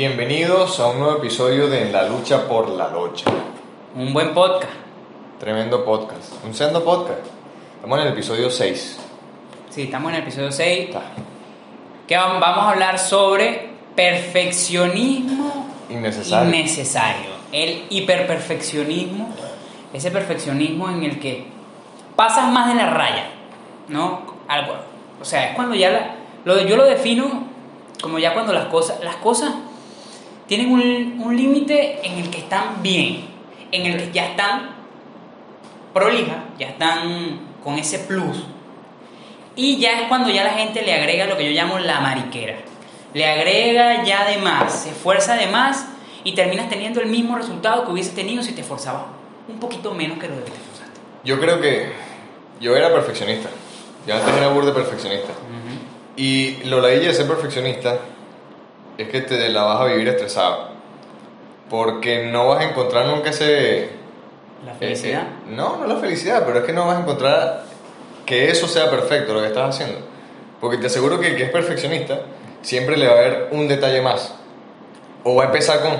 Bienvenidos a un nuevo episodio de En la lucha por la locha. Un buen podcast. Tremendo podcast. Un sendo podcast. Estamos en el episodio 6. Sí, estamos en el episodio 6. Está. Que vam- vamos a hablar sobre perfeccionismo Innecesario. innecesario. El hiperperfeccionismo. Ese perfeccionismo en el que pasas más de la raya. ¿No? Algo. O sea, es cuando ya la- lo, yo lo defino como ya cuando las cosas, las cosas tienen un, un límite en el que están bien, en el que ya están prolijas, ya están con ese plus. Y ya es cuando ya la gente le agrega lo que yo llamo la mariquera. Le agrega ya de más, se esfuerza de más y terminas teniendo el mismo resultado que hubiese tenido si te esforzabas un poquito menos que lo que te esforzaste. Yo creo que yo era perfeccionista. Yo antes era burde perfeccionista. Y lo la de ser perfeccionista es que te la vas a vivir estresado. Porque no vas a encontrar nunca ese... La felicidad. No, no la felicidad, pero es que no vas a encontrar que eso sea perfecto lo que estás haciendo. Porque te aseguro que el que es perfeccionista siempre le va a haber un detalle más. O va a empezar con,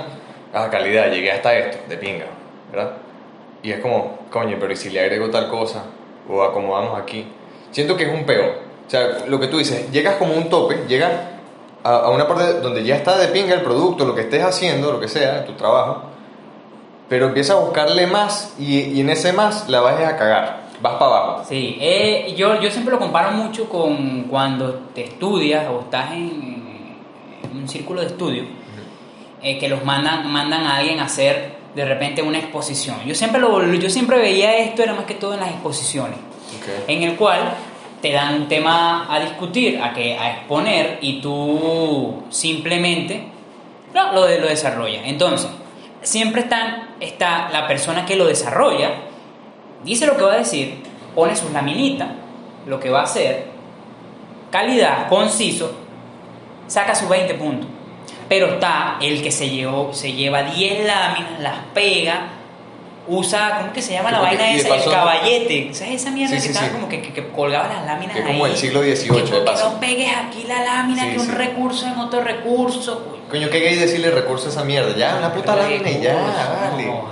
ah, calidad, llegué hasta esto, de pinga, ¿verdad? Y es como, coño, pero ¿y si le agrego tal cosa? O acomodamos aquí. Siento que es un peor. O sea, lo que tú dices, llegas como un tope, llegas a, a una parte donde ya está de pinga el producto, lo que estés haciendo, lo que sea, tu trabajo, pero empiezas a buscarle más y, y en ese más la vas a cagar, vas para abajo. Sí, eh, yo, yo siempre lo comparo mucho con cuando te estudias o estás en, en un círculo de estudio, eh, que los mandan, mandan a alguien a hacer de repente una exposición. Yo siempre, lo, yo siempre veía esto, era más que todo en las exposiciones, en el cual te dan un tema a discutir, a, que, a exponer y tú simplemente no, lo, lo desarrollas. Entonces, siempre están, está la persona que lo desarrolla, dice lo que va a decir, pone sus laminitas, lo que va a hacer, calidad, conciso, saca sus 20 puntos. Pero está el que se, llevó, se lleva 10 láminas, las pega, usa, ¿cómo que se llama la vaina esa? El caballete. ¿Sabes esa mierda Sí, que sí, estaba sí. como que, que, que colgaba las láminas Que es ahí? como del siglo XVIII, Que de paso. no pegues aquí la lámina, que un recurso en otro recurso. coño. Coño, qué gay decirle recurso a esa mierda. Ya, una puta lámina y ya, vale. no.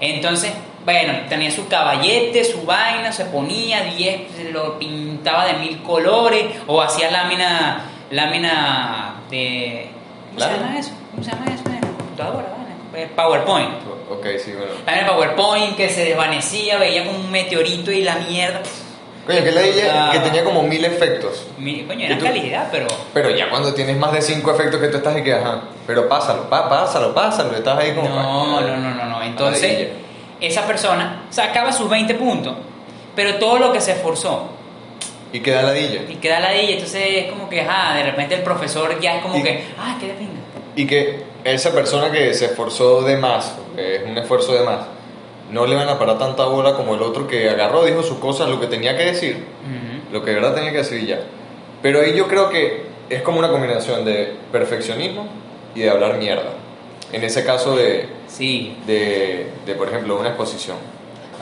Entonces, bueno, tenía su caballete, su vaina, se ponía 10, se lo pintaba de mil colores, o hacía lámina, lámina de... ¿Cómo se Lámina. llama eso? ¿Cómo se llama eso en computadora? Eh, PowerPoint. Ok, sí, bueno. Lámina de PowerPoint que se desvanecía, veía como un meteorito y la mierda. Coño, que ella Ah. que tenía como mil efectos. Mi- Coño, ¿Y era calidad, pero... Pero ya cuando tienes más de cinco efectos que tú estás y que, ajá, pero pásalo, pa- pásalo, pásalo, estás ahí como... No, no, no, no, no. Entonces, Maravilla. esa persona sacaba sus 20 puntos, pero todo lo que se esforzó Y queda ladilla. y queda la y entonces es como que, ajá, de repente el profesor ya es como Y- que, ah, qué de pinga. Y que esa persona que se esforzó de más, que es un esfuerzo de más, no le van a parar tanta bola como el otro que agarró, dijo sus cosas, lo que tenía que decir, lo que de verdad tenía que decir y ya. Pero ahí yo creo que es como una combinación de perfeccionismo y de hablar mierda. En ese caso de, Sí. de, de, por ejemplo, una exposición.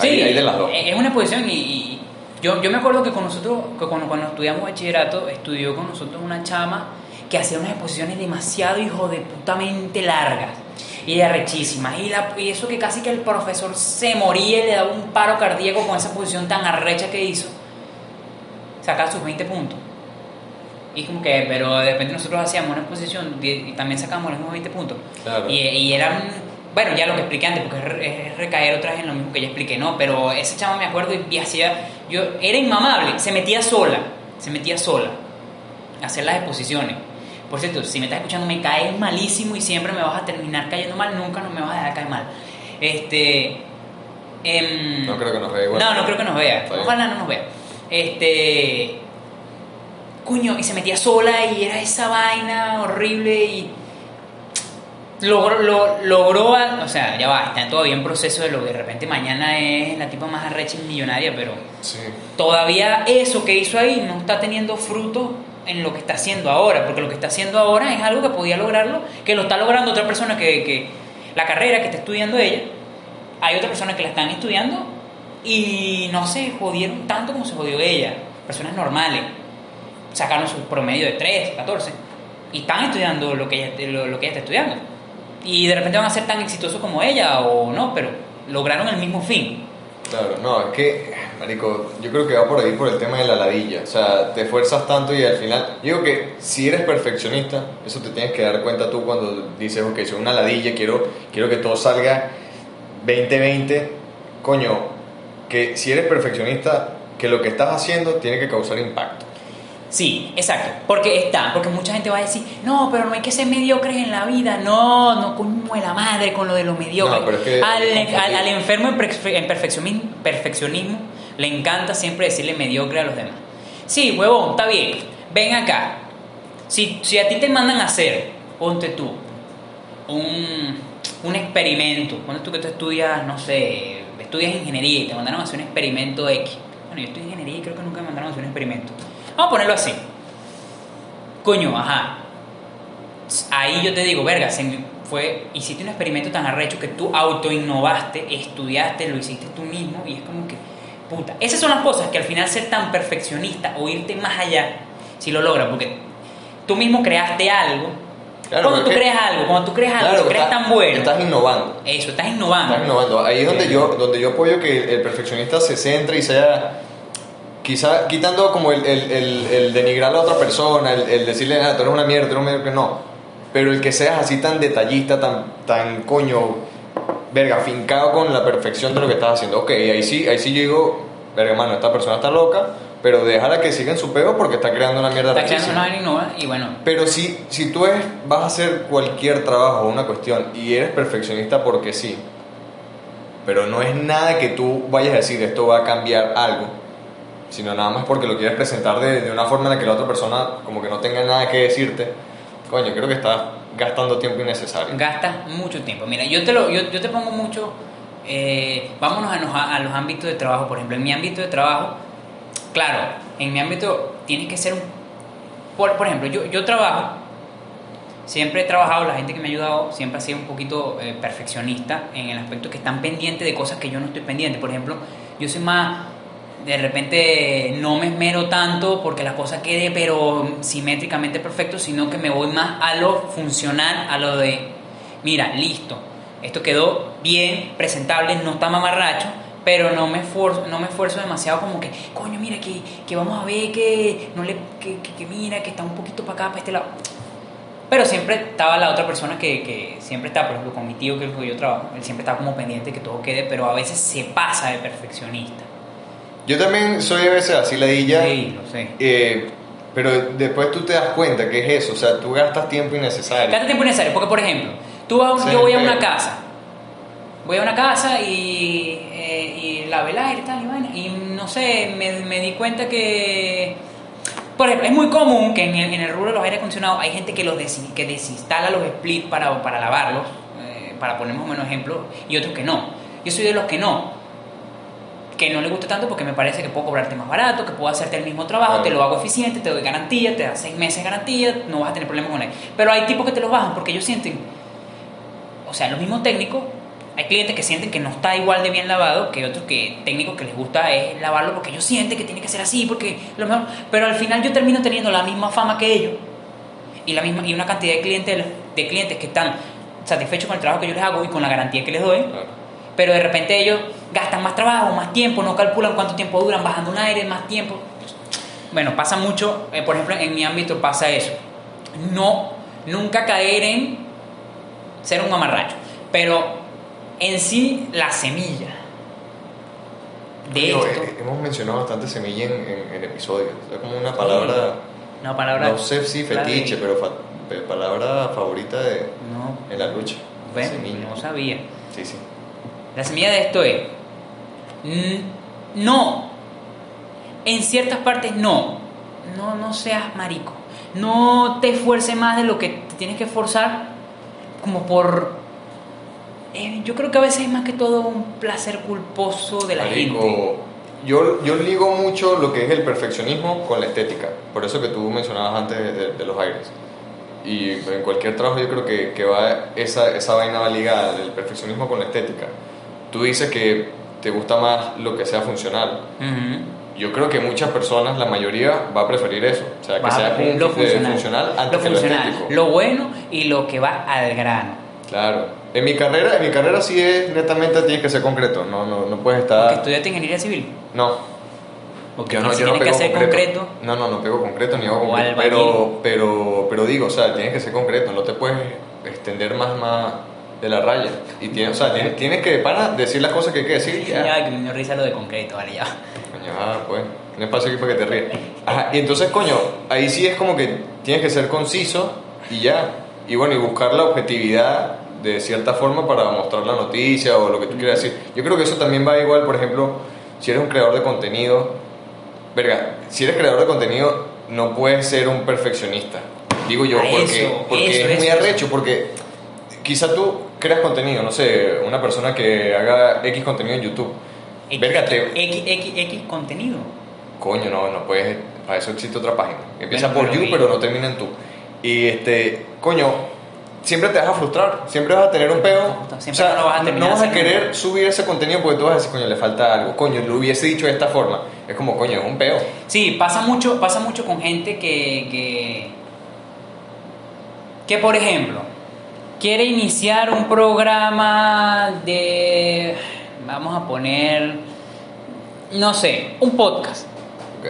Sí, Ahí, ahí de las dos. Es una exposición y, y yo, yo me acuerdo que con nosotros, que cuando, cuando estudiamos bachillerato, estudió con nosotros una chama que hacía unas exposiciones demasiado hijo de putamente largas y arrechísimas. Y, la, y eso que casi que el profesor se moría y le daba un paro cardíaco con esa exposición tan arrecha que hizo. Sacaba sus 20 puntos. Y como que, pero de repente nosotros hacíamos una exposición y, también sacábamos los mismos 20 puntos. Claro. Y, y eran, bueno, ya lo que expliqué antes, porque es, re- es recaer otra vez en lo mismo que ya expliqué, ¿no? Pero esa chama me acuerdo y, y hacía, yo, era inmamable, se metía sola, se metía sola a hacer las exposiciones. Por cierto, si me estás escuchando, me caes malísimo y siempre me vas a terminar cayendo mal, nunca no me vas a dejar caer mal. Este. em, No creo que nos vea igual. no, no creo que nos vea. Está bien. Ojalá no nos vea. Este. Coño, y se metía sola y era esa vaina horrible y. Logró, lo- logró, a- o sea, ya va, está todavía en proceso de lo que de repente mañana es la tipa más arrecha y millonaria, pero Sí. todavía eso que hizo ahí no está teniendo fruto en lo que está haciendo ahora, porque lo que está haciendo ahora es algo que podía lograrlo, que lo está logrando otra persona que, que la carrera que está estudiando ella, hay otra persona que la están estudiando y no se jodieron tanto como se jodió ella, personas normales, sacaron su promedio de 3, 14, y están estudiando lo que, ella, lo, lo que ella está estudiando. Y de repente van a ser tan exitosos como ella o no, pero lograron el mismo fin. Claro, no, es que, marico, yo creo que va por ahí por el tema de la ladilla. O sea, te esfuerzas tanto y al final. Digo que si eres perfeccionista, eso te tienes que dar cuenta tú cuando dices, ok, soy una ladilla, quiero, quiero que todo salga 20-20. Coño, que si eres perfeccionista, que lo que estás haciendo tiene que causar impacto. Sí, exacto. Porque está, porque mucha gente va a decir, no, pero no hay que ser mediocres en la vida. No, no, como la madre con lo de lo mediocre. No, pero es que- al, al- al enfermo en, perfe- en perfeccionismo, perfeccionismo le encanta siempre decirle mediocre a los demás. Sí, huevón, está bien. Ven acá. Si, si a ti te mandan a hacer, ponte tú, un, un experimento. Ponte tú que tú estudias, no sé, estudias ingeniería y te mandaron a hacer un experimento X. Bueno, yo estudié ingeniería y creo que nunca me mandaron a hacer un experimento. Vamos a ponerlo así. Coño, ajá. Ahí yo te digo, verga, se fue, hiciste un experimento tan arrecho que tú autoinnovaste, estudiaste, lo hiciste tú mismo y es como que, puta. Esas son las cosas que al final ser tan perfeccionista o irte más allá, si lo logras, porque tú mismo creaste algo. Claro, cuando tú creas algo, cuando tú creas algo, Claro, lo creas estás- tan bueno. Estás innovando. Eso, estás innovando. Estás innovando. Ahí es donde yo, donde yo apoyo que el perfeccionista se centre y sea. Quizá quitando como el, el, el, el denigrar a la otra persona, el, decirle, ah, tú eres una mierda, tú eres una mierda, que no. Pero el que seas así tan detallista, tan, tan coño, verga, fincado con la perfección de lo que estás haciendo. Ok, ahí sí, ahí sí yo digo, verga, mano, esta persona está loca, pero déjala que siga en su pego porque está creando una mierda Estás creando una innova y bueno, Pero si, si tú eres- vas a hacer cualquier trabajo o una cuestión y eres perfeccionista porque sí, pero no es nada que tú vayas a decir esto va a cambiar algo, sino nada más porque lo quieres presentar de, de una forma en la que la otra persona como que no tenga nada que decirte, coño, creo que estás gastando tiempo innecesario. gastas mucho tiempo. Mira, yo te, lo, yo, yo te pongo mucho, eh, vámonos a los, a los ámbitos de trabajo. Por ejemplo, en mi ámbito de trabajo, claro, en mi ámbito tiene que ser un... Por, por ejemplo, yo, yo trabajo, siempre he trabajado, la gente que me ha ayudado siempre ha sido un poquito eh, perfeccionista en el aspecto que están pendientes de cosas que yo no estoy pendiente. Por ejemplo, yo soy más, de repente no me esmero tanto porque la cosa quede pero simétricamente perfecto, sino que me voy más a lo funcional, a lo de, mira, listo, esto quedó bien, presentable, no está mamarracho, pero no me esfuerzo, no me esfuerzo demasiado como que, coño, mira, que, que vamos a ver que, no le, que, que- mira, que está un poquito para acá, para este lado. Pero siempre estaba la otra persona que, que siempre está, por ejemplo, con mi tío que es el que yo trabajo, él siempre está como pendiente que todo quede, pero a veces se pasa de perfeccionista. Yo también soy a veces así ladilla, Sí, lo sé. eh, pero después tú te das cuenta que es eso, o sea, tú gastas tiempo innecesario. Gasta tiempo necesario, porque por ejemplo, tú vas un- Sí, yo voy a una casa, voy a una casa y, eh, y lavé el aire y tal, y, vaina, y no sé, me, me di cuenta que, por ejemplo, es muy común que en el, en el rubro de los aire acondicionados hay gente que, los desi- que desinstala los splits para, para lavarlos, eh, para poner más o menos ejemplos, y otros que no. Yo soy de los que no. Que no le gusta tanto porque me parece que puedo cobrarte más barato, que puedo hacerte el mismo trabajo, Claro. te lo hago eficiente, te doy garantía, te da seis meses de garantía, no vas a tener problemas con él. Pero hay tipos que te los bajan porque ellos sienten, o sea, los mismos técnicos, hay clientes que sienten que no está igual de bien lavado que otros que técnicos que les gusta es lavarlo porque ellos sienten que tiene que ser así, porque lo mejor, pero al final yo termino teniendo la misma fama que ellos y la misma y una cantidad de clientes de clientes que están satisfechos con el trabajo que yo les hago y con la garantía que les doy Claro. Pero de repente ellos gastan más trabajo, más tiempo, no calculan cuánto tiempo duran bajando un aire, más tiempo. Bueno, pasa mucho, eh, por ejemplo, en mi ámbito pasa eso. No, nunca caer en ser un mamarracho, pero en sí la semilla de Digo, esto, eh, hemos mencionado bastante semilla en, en, en episodios. Es como una palabra, una palabra... no sé si fetiche, pero fa- palabra favorita de, No, en la lucha. ven, Semilla. no sabía. Sí, sí. La semilla de esto es, no, en ciertas partes no, no, no seas marico, no te esfuerces más de lo que te tienes que esforzar como por, eh, yo creo que a veces es más que todo un placer culposo de la Marico, gente. Yo, yo ligo mucho lo que es el perfeccionismo con la estética. Por eso que tú mencionabas antes de, de- de los aires. Y en cualquier trabajo yo creo que, que va esa, esa vaina va ligada, el perfeccionismo con la estética. Tú dices que te gusta más lo que sea funcional. Ujú. yo creo que muchas personas, la mayoría, va a preferir eso. O sea, que Vas a sea fun- lo funcional, funcional antes lo que lo funcional, estético. lo bueno y lo que va al grano. Claro. En mi carrera, en mi carrera sí es netamente tienes que ser concreto. No, no, no puedes Porque estar. estudiaste ingeniería civil. No. Porque Yo no, si yo no tienes que pego ser concreto, No, no, no pego concreto ni hago concreto. Pero, pero, pero digo, o sea, tienes que ser concreto. No te puedes extender más, más de la raya. Y tienes, o sea, tienes, tienes que, para decir las cosas que hay que decir. y Ya. ya que me dio risa lo de concreto, vale, ya. Coño, ah, pues, tiene espacio aquí para que te rías. Ajá, y entonces, coño, ahí sí es como que tienes que ser conciso y ya. Y bueno, y buscar la objetividad de cierta forma para mostrar la noticia o lo que tú quieras decir. Yo creo que eso también va igual, por ejemplo, si eres un creador de contenido, verga, si eres creador de contenido, no puedes ser un perfeccionista. Digo yo, Ah, porque, eso, porque eso, es muy eso, arrecho, porque quizá tú creas contenido, no sé, una persona que haga X contenido en YouTube. X, Verga, te- X, X, X contenido. Coño, no, no puedes. Para eso existe otra página. Empieza Bueno, por pero you, pero no termina en tú. Y este, coño, siempre te vas a frustrar. Siempre vas a tener un peo. Siempre no lo vas a terminar no vas a querer subir ese contenido porque tú vas a decir, coño, le falta algo. Coño, lo hubiese dicho de esta forma. Es como, coño, es un peo. Sí, pasa mucho, pasa mucho con gente que, que, que, por ejemplo, quiere iniciar un programa de, vamos a poner, no sé, un podcast. Ok.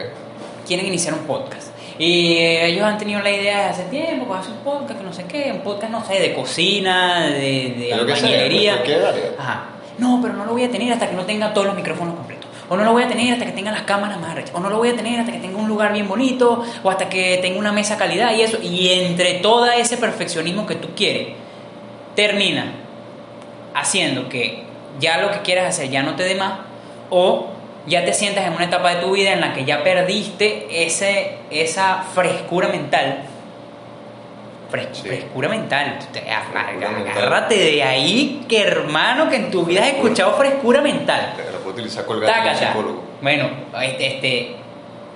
Quieren iniciar un podcast. Y ellos han tenido la idea de hace tiempo, pues hacer un podcast, que no sé qué, un podcast, no sé, de cocina, de, de que albañilería. área. Ajá. No, pero no lo voy a tener hasta que no tenga todos los micrófonos completos. O no lo voy a tener hasta que tenga las cámaras más rechas. O no lo voy a tener hasta que tenga un lugar bien bonito. O hasta que tenga una mesa calidad y eso. Y entre todo ese perfeccionismo que tú quieres, termina haciendo que ya lo que quieras hacer ya no te dé más. O ya te sientas en una etapa de tu vida en la que ya perdiste ese, esa frescura mental. Fres- Sí. Frescura mental. Frescura mental. agárrate de ahí, que hermano, que en tu vida has escuchado frescura mental. Lo puedo utilizar colgando. Bueno, este, este,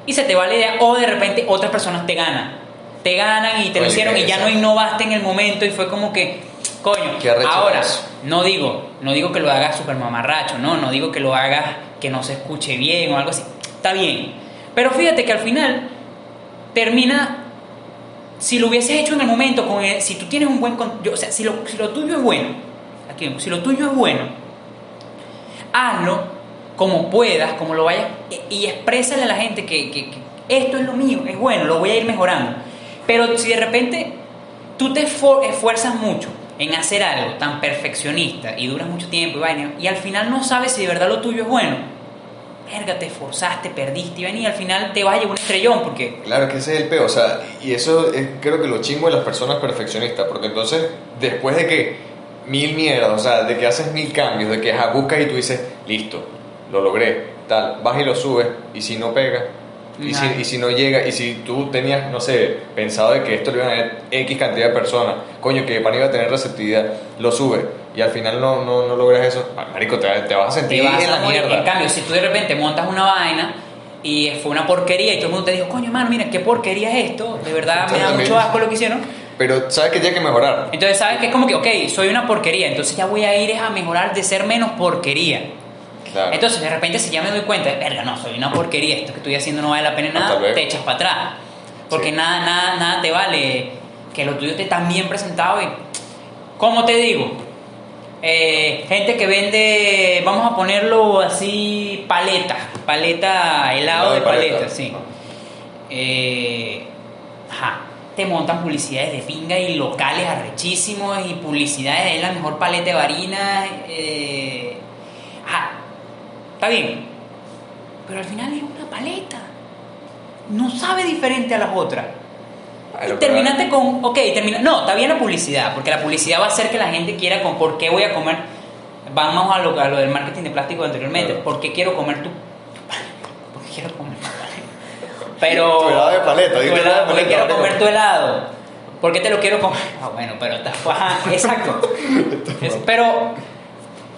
y se te va la idea, o de repente otras personas te ganan. Te ganan y te lo hicieron y ya no innovaste en el momento y fue como que, coño, ahora, no digo, no digo que lo hagas super mamarracho, no, no digo que lo hagas que no se escuche bien o algo así. Está bien. Pero fíjate que al final termina si lo hubieses hecho en el momento, con el- si tú tienes un buen... yo- o sea, si lo, si lo tuyo es bueno, aquí, si lo tuyo es bueno, hazlo como puedas, como lo vayas, y, y exprésale a la gente que, que- que esto es lo mío, es bueno, lo voy a ir mejorando. Pero si de repente tú te esfuerzas mucho en hacer algo tan perfeccionista y duras mucho tiempo y vaina, y al final no sabes si de verdad lo tuyo es bueno, verga, te esforzaste, perdiste y y al final te vas a llevar un estrellón porque Claro que ese es el peo, o sea, y eso es creo que lo chingo de las personas perfeccionistas, porque entonces después de que mil mierdas, o sea, de que haces mil cambios, de que buscas y tú dices, listo, lo logré, tal, vas y lo subes, y si no pega, y si, y si no llega, y si tú tenías, no sé, pensado de que esto lo iban a ver X cantidad de personas, coño, que pan iba a tener receptividad, lo subes, y al final no, no, no logras eso, ah, marico, te, te vas a sentir vas en a la morir. mierda. En cambio, si tú de repente montas una vaina y fue una porquería y todo el mundo te dijo, coño, hermano, mira, qué porquería es esto, de verdad me da También. mucho asco lo que hicieron. Pero sabes que tiene que mejorar. Entonces, ¿sabes que Es como que, ok, soy una porquería, entonces ya voy a ir a mejorar de ser menos porquería. Claro. Entonces, de repente, si ya me doy cuenta, verga, no, soy una porquería, esto que estoy haciendo no vale la pena nada, te echas para atrás. Porque Sí. nada, nada, nada te vale que lo tuyo esté tan bien presentado y, como te digo, eh, gente que vende, vamos a ponerlo así, paleta, paleta, helado Helado de paleta. paleta, sí. Eh, ajá, te montan publicidades de pinga y locales arrechísimos y publicidades de la mejor paleta de harina. Eh, está bien, pero al final es una paleta. No sabe diferente a las otras. Y terminaste con, ok, termina, no, está bien la publicidad, porque la publicidad va a hacer que la gente quiera con por qué voy a comer. Vamos a lo, a lo del marketing de plástico anteriormente, Claro. ¿por qué quiero comer tu ¿Por qué quiero comer tu paleta? Pero. Tu helado de paleta, tu helado de helado, ¿Por qué paleta, quiero comer tu helado? ¿Por qué te lo quiero comer? Ah, bueno, pero está. ajá, exacto. Es- pero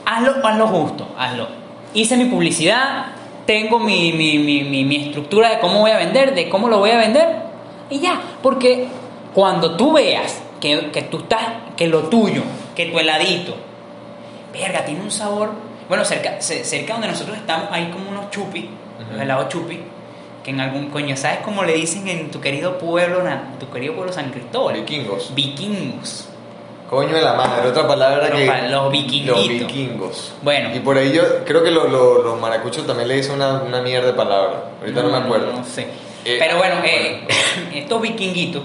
hazlo, hazlo justo, hazlo. Hice mi publicidad, tengo mi, mi, mi, mi, estructura de cómo voy a vender, de cómo lo voy a vender, y ya. Porque cuando tú veas que, que tú estás, que lo tuyo, que tu heladito, verga, tiene un sabor. Bueno, cerca, ce- cerca donde nosotros estamos hay como unos chupis los helados chupi, que en algún coño, ¿sabes cómo le dicen en tu querido pueblo, tu querido pueblo San Cristóbal? Vikingos. Vikingos. Coño de la madre, otra palabra Los que. los vikinguitos. Los vikingos. Bueno. Y por ahí yo creo que lo- lo- los maracuchos también le dicen una, una mierda de palabra. Ahorita no, me acuerdo. No sé. Eh, Pero bueno, bueno. eh, estos vikinguitos,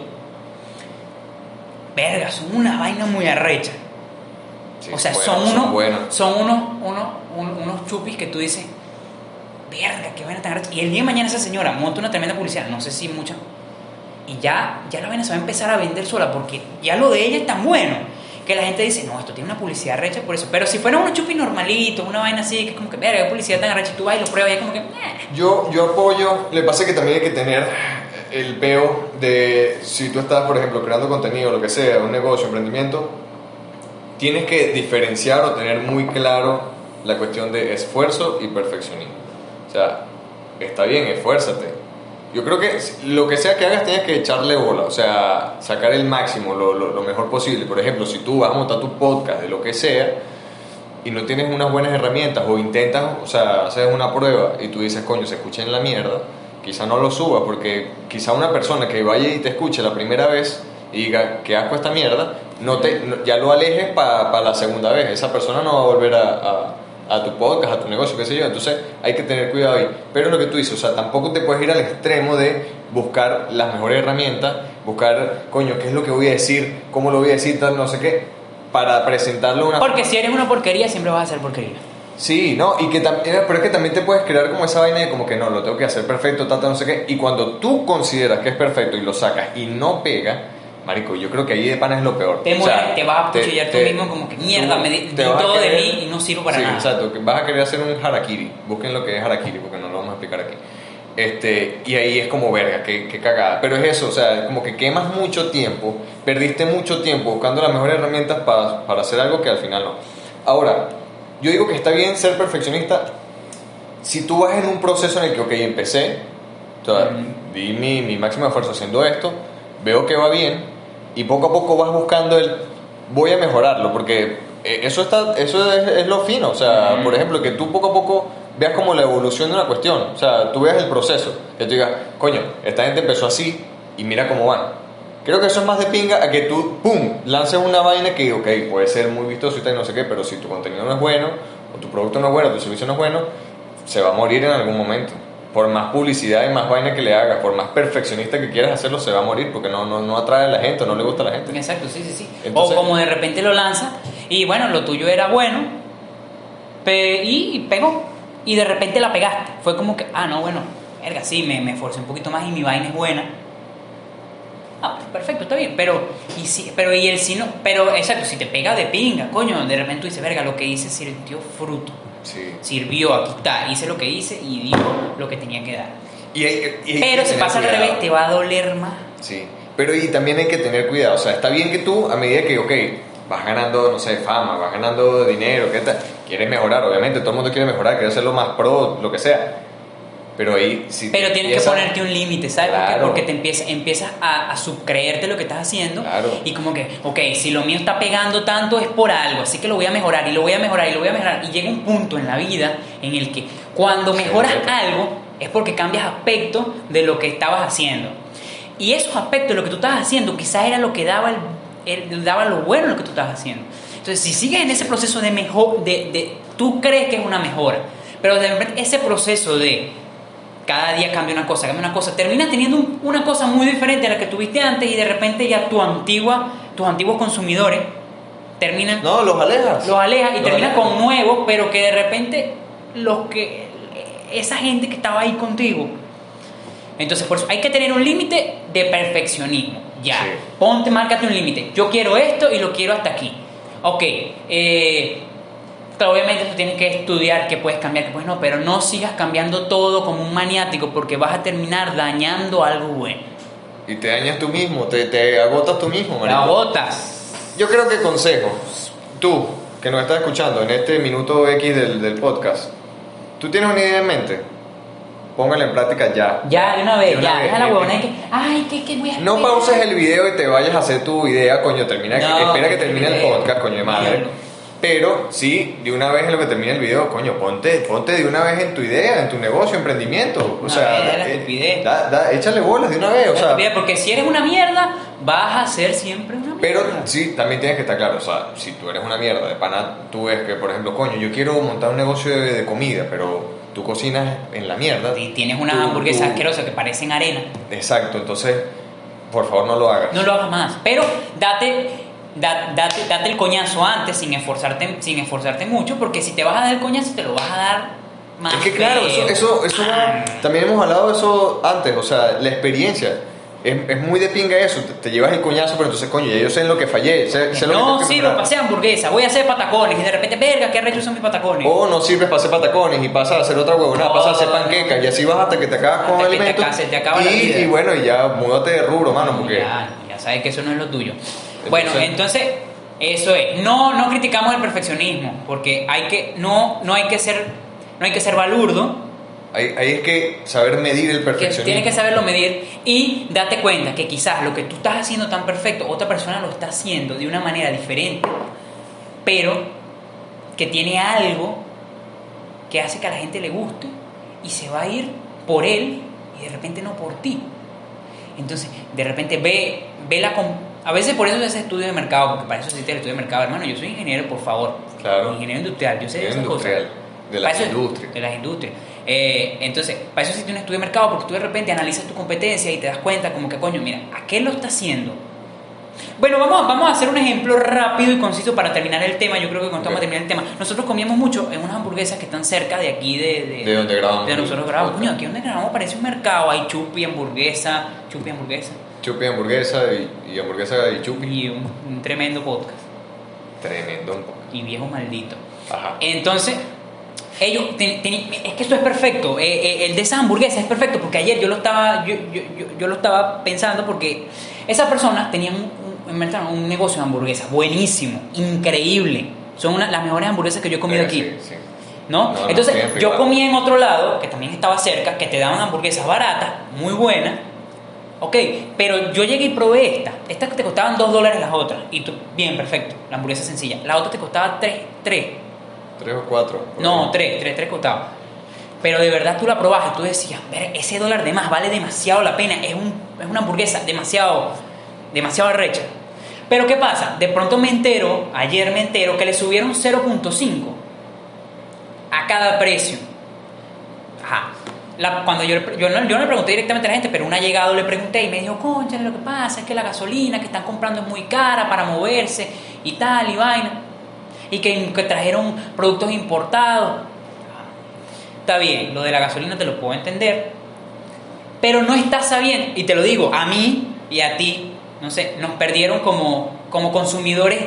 verga, son una vaina muy arrecha. Sí, o sea, bueno, son unos, buenos. son unos, unos, un- unos chupis que tú dices, verga, qué vaina tan arrecha. Y el día de mañana esa señora monta una tremenda publicidad, no sé si mucha, y ya, ya la vaina se va a empezar a vender sola porque ya lo de ella es tan bueno que la gente dice, no, esto tiene una publicidad arrecha por eso. Pero si fuera unos chupis normalitos, una vaina así, que es como que, verga, qué publicidad tan arrecha, y tú vas y lo pruebas y es como que, "Meh". Yo, yo apoyo, le pasa que también hay que tener el peo de si tú estás, por ejemplo, creando contenido, lo que sea, un negocio, emprendimiento, tienes que diferenciar o tener muy claro la cuestión de esfuerzo y perfeccionismo. O sea, está bien, esfuérzate. Yo creo que lo que sea que hagas tienes que echarle bola, o sea, sacar el máximo, lo, lo- mejor posible. Por ejemplo, si tú vas a montar tu podcast de lo que sea, y no tienes unas buenas herramientas o intentas, o sea, haces una prueba y tú dices, coño, se escucha en la mierda, quizá no lo subas porque quizá una persona que vaya y te escuche la primera vez y diga, qué asco esta mierda, no te, ya lo alejes para la segunda vez. Esa persona no va a volver a- a tu podcast, a tu negocio, qué sé yo. Entonces hay que tener cuidado ahí. Pero lo que tú dices, o sea, tampoco te puedes ir al extremo de buscar las mejores herramientas, buscar, coño, qué es lo que voy a decir, cómo lo voy a decir, tal, no sé qué, para presentarlo una Porque si eres una porquería, siempre vas a ser porquería. Sí, no, y que también, pero es que también te puedes crear como esa vaina de como que no, lo tengo que hacer perfecto, tal, tal, no sé qué, y cuando tú consideras que es perfecto y lo sacas y no pega, marico, yo creo que ahí de pana es lo peor. Te, O sea, te vas a cuchillar tú mismo como que mierda, tú me di, todo de querer- mí y no sirvo para sí, nada. exacto, que vas a querer hacer un harakiri, busquen lo que es harakiri porque no lo vamos a explicar aquí. Este, y ahí es como verga, qué, qué cagada. Pero es eso, o sea, como que quemas mucho tiempo, perdiste mucho tiempo buscando las mejores herramientas para, para hacer algo que al final no. Ahora, yo digo que está bien ser perfeccionista si tú vas en un proceso en el que, ok, empecé, o sea, di mi, mi máximo esfuerzo haciendo esto, veo que va bien, y poco a poco vas buscando el, voy a mejorarlo, porque eh, eso, está, eso es, es lo fino, o sea, por ejemplo, que tú poco a poco veas como la evolución de una cuestión, o sea, tú veas el proceso, que tú digas, coño, esta gente empezó así y mira cómo van. Creo que eso es más de pinga a que tú, pum, lances una vaina que, ok, puede ser muy vistoso y tal, no sé qué, pero si tu contenido no es bueno, o tu producto no es bueno, tu servicio no es bueno, se va a morir en algún momento. Por más publicidad y más vaina que le hagas, por más perfeccionista que quieras hacerlo, se va a morir porque no, no, no atrae a la gente, no le gusta a la gente. Exacto, sí, sí, sí. Entonces- o como de repente lo lanza y bueno, lo tuyo era bueno pe- y pegó. Y de repente la pegaste. Fue como que, ah, no, bueno, verga, sí, me, me esforcé un poquito más y mi vaina es buena. Ah, perfecto, está bien, pero y si, pero y el si no, pero exacto, si te pega de pinga, coño, de repente tú dices, verga, lo que hice sirvió fruto, Sí. sirvió, aquí está, hice lo que hice y dio lo que tenía que dar. Y hay- y hay Pero que si tener pasa al revés, te va a doler más. Sí, pero y también hay que tener cuidado, o sea, está bien que tú a medida que, ok, vas ganando, no sé, fama, vas ganando dinero, ¿qué tal? Quieres mejorar, obviamente, todo el mundo quiere mejorar, quiere hacerlo más pro, lo que sea. Pero ahí si Pero tienes que ponerte un límite, ¿sabes? Porque- Claro. Porque te empieza, empiezas a, a subcreerte lo que estás haciendo Claro. y como que, ok, si lo mío está pegando tanto es por algo, así que lo voy a mejorar y lo voy a mejorar y lo voy a mejorar. Y llega un punto en la vida en el que cuando mejoras algo es porque cambias aspecto de lo que estabas haciendo. Y esos aspectos de lo que tú estabas haciendo quizás era lo que daba, el, el- daba lo bueno en lo que tú estabas haciendo. Entonces, si sigues en ese proceso de mejor, de, de, tú crees que es una mejora, pero de repente ese proceso de cada día cambia una cosa, cambia una cosa, terminas teniendo un- una cosa muy diferente a la que tuviste antes y de repente ya tu antigua, tus antiguos consumidores terminan, No, los alejas. los alejas y Los terminas alejas. con nuevos, pero que de repente los que esa gente que estaba ahí contigo. Entonces, por eso hay que tener un límite de perfeccionismo. Ya, Sí. ponte, márcate un límite. Yo quiero esto y lo quiero hasta aquí. Ok, eh, Obviamente tú tienes que estudiar qué puedes cambiar, qué puedes no, pero no sigas cambiando todo como un maniático porque vas a terminar dañando algo bueno. Y te dañas tú mismo, te, te agotas tú mismo, marico. botas. Yo creo que consejo, tú que nos estás escuchando en este minuto X del, del podcast, ¿tú tienes una idea en mente? Póngala en práctica ya. Ya, de una vez, De una ya, deja la huevona que, ay, que, que voy a No pauses el video y te vayas a hacer tu idea, coño, termina, No, espera que termine el podcast, coño de madre. Pero sí, de una vez en lo que termina el video, coño, ponte, ponte de una vez en tu idea, en tu negocio, emprendimiento. O Una sea, vez, la eh, da- da- échale bolas de una vez. O sea, Porque si eres una mierda, vas a ser siempre una mierda. pero sí, también tienes que estar claro, o sea, si tú eres una mierda de pana, tú ves que, por ejemplo, coño, yo quiero montar un negocio de, de comida, pero tú cocinas en la mierda. Si tienes unas Tú- hamburguesas tú- asquerosas que parecen arena, Exacto, entonces, por favor, no lo hagas. no lo hagas más. Pero date, da- date, date el coñazo antes sin esforzarte, sin esforzarte mucho, porque si te vas a dar el coñazo, te lo vas a dar más. Es que claro, eso, eso, eso va- también hemos hablado de eso antes, o sea, la experiencia. Es, es muy de pinga eso, te, te llevas el coñazo, pero entonces, coño, ya yo sé en lo que fallé, sé, sé lo No tengo que sirve para hacer hamburguesa, voy a hacer patacones y de repente, verga, qué arrecho son mis patacones. O no sirves para hacer patacones y pasas a hacer otra huevonada, No, pasas a hacer panquecas y así vas hasta que te acabas con te alimentos. acaba- se te acaba y, la vida. y bueno, y ya múdate de rubro, mano, porque... Ya, ya sabes que eso no es lo tuyo. Bueno, Entonces- eso es. No, no criticamos el perfeccionismo, porque hay que, no, no hay que ser, no hay que ser balurdo, Ahí, ahí es que saber medir el que perfeccionismo. tienes que saberlo medir y date cuenta que quizás lo que tú estás haciendo tan perfecto, otra persona lo está haciendo de una manera diferente, pero que tiene algo que hace que a la gente le guste y se va a ir por él y de repente no por ti. Entonces, de repente ve, ve la... A veces por eso se hace estudio de mercado, porque para eso se hace el estudio de mercado. Hermano, yo soy ingeniero, por favor. Claro. Ingeniero industrial, yo sé de esas cosas. industrial, de Para las eso- industrias. De las industrias. Eh, entonces, para eso existe un estudio de mercado, porque tú de repente analizas tu competencia y te das cuenta como que, coño, mira, ¿a qué lo está haciendo? Bueno, vamos, vamos a hacer un ejemplo rápido y conciso para terminar el tema. Yo creo que con esto vamos a terminar el tema. Nosotros comíamos mucho en unas hamburguesas que están cerca de aquí, de, de, De donde grabamos. de nosotros grabamos. Coño, aquí donde grabamos parece un mercado. Hay chupi, hamburguesa, chupi, hamburguesa. Chupi hamburguesa y, y hamburguesa y chupi. Y un, un tremendo podcast. Tremendo poco. Y viejo maldito. Ajá. Entonces, ellos, ten- ten- es que esto es perfecto, eh, eh, el de esa hamburguesa es perfecto, porque ayer yo lo estaba, yo, yo, yo, yo lo estaba pensando porque esas personas tenían un, un- un negocio de hamburguesas buenísimo, increíble, son una- las mejores hamburguesas que yo he comido aquí. sí, sí. ¿no? Entonces, yo privado. comí en otro lado, que también estaba cerca, que te daban hamburguesas baratas, muy buenas, ok, pero yo llegué y probé esta, estas te costaban 2 dólares las otras, y tú, bien, perfecto, la hamburguesa sencilla, la otra te costaba 3, 3, Tres o cuatro. por no, ahí. 3, 3, 3 costaba. Pero de verdad tú la probabas y tú decías, "Ver, ese dólar de más vale demasiado la pena, es, un, es una hamburguesa demasiado, demasiado arrecha. Pero ¿qué pasa? De pronto me entero, ayer me entero, que le subieron 0.5 a cada precio. La- cuando yo, yo, no, yo no le pregunté directamente a la gente, pero un allegado le pregunté y me dijo, concha, lo que pasa es que la gasolina que están comprando es muy cara para moverse y tal y vaina. Y que, que trajeron productos importados. Está bien, lo de la gasolina te lo puedo entender. Pero no estás sabiendo, y te lo digo, a mí y a ti, no sé, nos perdieron como, como consumidores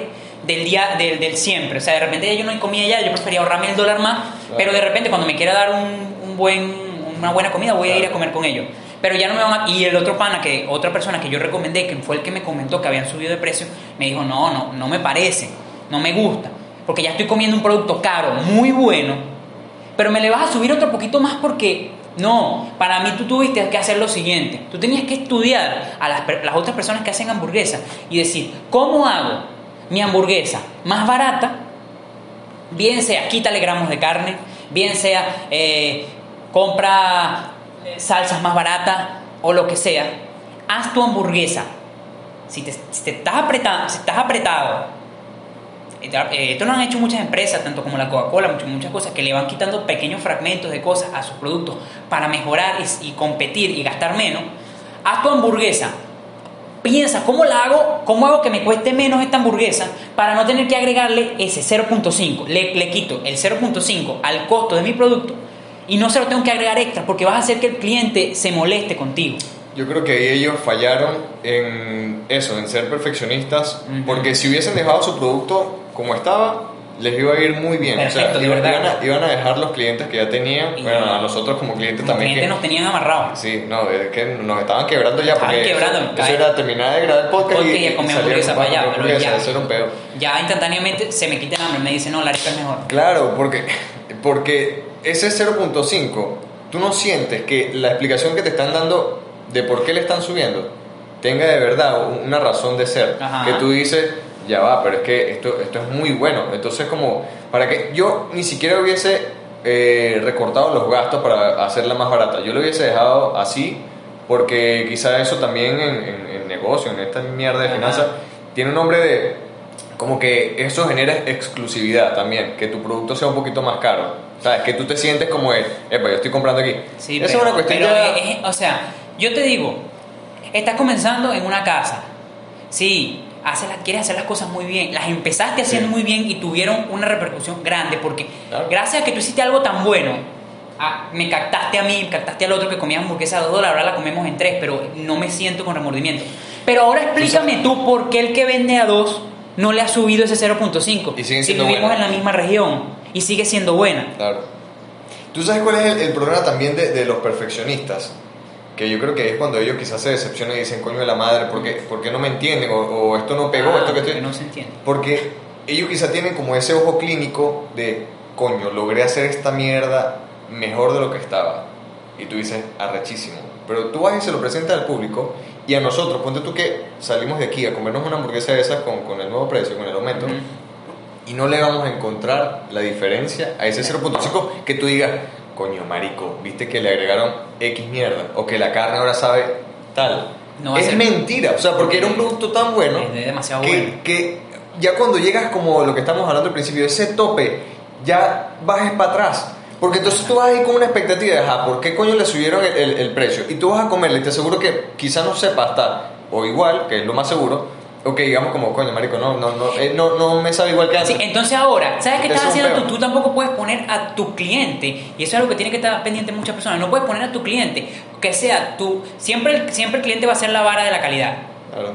del día del, del siempre. O sea, de repente ya yo no comía ya, yo prefería ahorrarme el dólar más, pero de repente cuando me quiera dar un, un buen, una buena comida voy a ir a comer con ellos. Pero ya no me van a... Y el otro pana, que otra persona que yo recomendé, que fue el que me comentó que habían subido de precio, me dijo, no, no, no me parece, no me gusta, porque ya estoy comiendo un producto caro, muy bueno, pero me le vas a subir otro poquito más porque no, para mí tú tuviste que hacer lo siguiente. Tú tenías que estudiar a las, otras personas que hacen hamburguesas y decir, ¿cómo hago mi hamburguesa más barata? Bien sea, quítale gramos de carne, bien sea, eh, compra eh, salsas más baratas o lo que sea. Haz tu hamburguesa. Si te, estás apretado, si estás apretado eh, Esto lo han hecho muchas empresas, tanto como la Coca-Cola, muchas, muchas cosas, que le van quitando pequeños fragmentos de cosas a sus productos para mejorar y, y competir y gastar menos. Haz tu hamburguesa. Piensa, ¿cómo la hago? ¿Cómo hago que me cueste menos esta hamburguesa para no tener que agregarle ese 0.5? Le, le quito el 0.5 al costo de mi producto y no se lo tengo que agregar extra porque vas a hacer que el cliente se moleste contigo. Yo creo que ahí ellos fallaron en eso, en ser perfeccionistas, Ujú. porque si hubiesen dejado su producto como estaba, les iba a ir muy bien. Perfecto, o sea, de iban, iban a, iban a dejar los clientes que ya tenían, Y- bueno, a nosotros como clientes Los también. clientes que- nos tenían amarrados. Sí, no, es que nos estaban quebrando ya. Estaban porque quebrando, Eso, era terminar de grabar el podcast, Podcast y, y comer hamburguesa para allá, pero ya. Eso era un pedo. Ya instantáneamente se me quita el hambre, me dice, no, la arepa es mejor. Claro, porque, porque ese 0.5, tú no sientes que la explicación que te están dando de por qué le están subiendo tenga de verdad una razón de ser. Ajá. Que tú dices, ya va, pero es que esto, esto es muy bueno. Entonces, como, para que yo ni siquiera hubiese eh, recortado los gastos para hacerla más barata, yo lo hubiese dejado así, porque quizá eso también en, en, en negocio, en esta mierda de Ajá. finanzas, tiene un nombre de, como que eso genera exclusividad también, que tu producto sea un poquito más caro. ¿Sabes? Que tú te sientes como, de, epa, yo estoy comprando aquí. Sí, Esa pero, es una cuestión pero ya- es- es- o sea, yo te digo, estás comenzando en una casa. Sí, haces quieres hacer las cosas muy bien. Las empezaste haciendo Sí. muy bien y tuvieron una repercusión grande porque Claro. gracias a que tú hiciste algo tan bueno, ah, me captaste a mí, captaste al otro que comía hamburguesa a 2 dólares, ahora la comemos en 3, pero no me siento con remordimiento. Pero ahora explícame tú por qué el que vende a 2 no le ha subido ese 0.5. Y siguen si siendo vivimos buenas. en la misma región y sigue siendo buena. Claro. ¿Tú sabes cuál es el, el problema también de, de los perfeccionistas? Que yo creo que es cuando ellos quizás se decepcionan y dicen, coño de la madre, ¿por qué, por qué no me entienden? O, o esto no pegó, Ah, esto que estoy... no se entiende. Porque ellos quizás tienen como ese ojo clínico de, coño, logré hacer esta mierda mejor de lo que estaba. Y tú dices, arrechísimo. Pero tú vas y se lo presentas al público y a nosotros, ponte tú que salimos de aquí a comernos una hamburguesa de esas con, con el nuevo precio, con el aumento, y no le vamos a encontrar la diferencia a ese 0.5 que tú digas, coño, marico, viste que le agregaron X mierda, o que la carne ahora sabe tal. No es mentira, o sea, porque era un producto tan bueno Es de demasiado que, bueno. que ya cuando llegas como lo que estamos hablando al principio, ese tope, ya bajes para atrás. Porque entonces tú vas ahí con una expectativa de, ajá, ¿por qué coño le subieron el, el- el precio? Y tú vas a comerle, y te aseguro que quizá no sepa hasta, o igual, que es lo más seguro, o que digamos como, coño, marico, no, no, no, eh, no, no me sabe igual que antes. Sí, entonces ahora, ¿sabes qué estás haciendo tú? Tú tampoco puedes poner a tu cliente, y eso es algo que tiene que estar pendiente muchas personas, no puedes poner a tu cliente, que sea tú, siempre, siempre el cliente va a ser la vara de la calidad, Claro.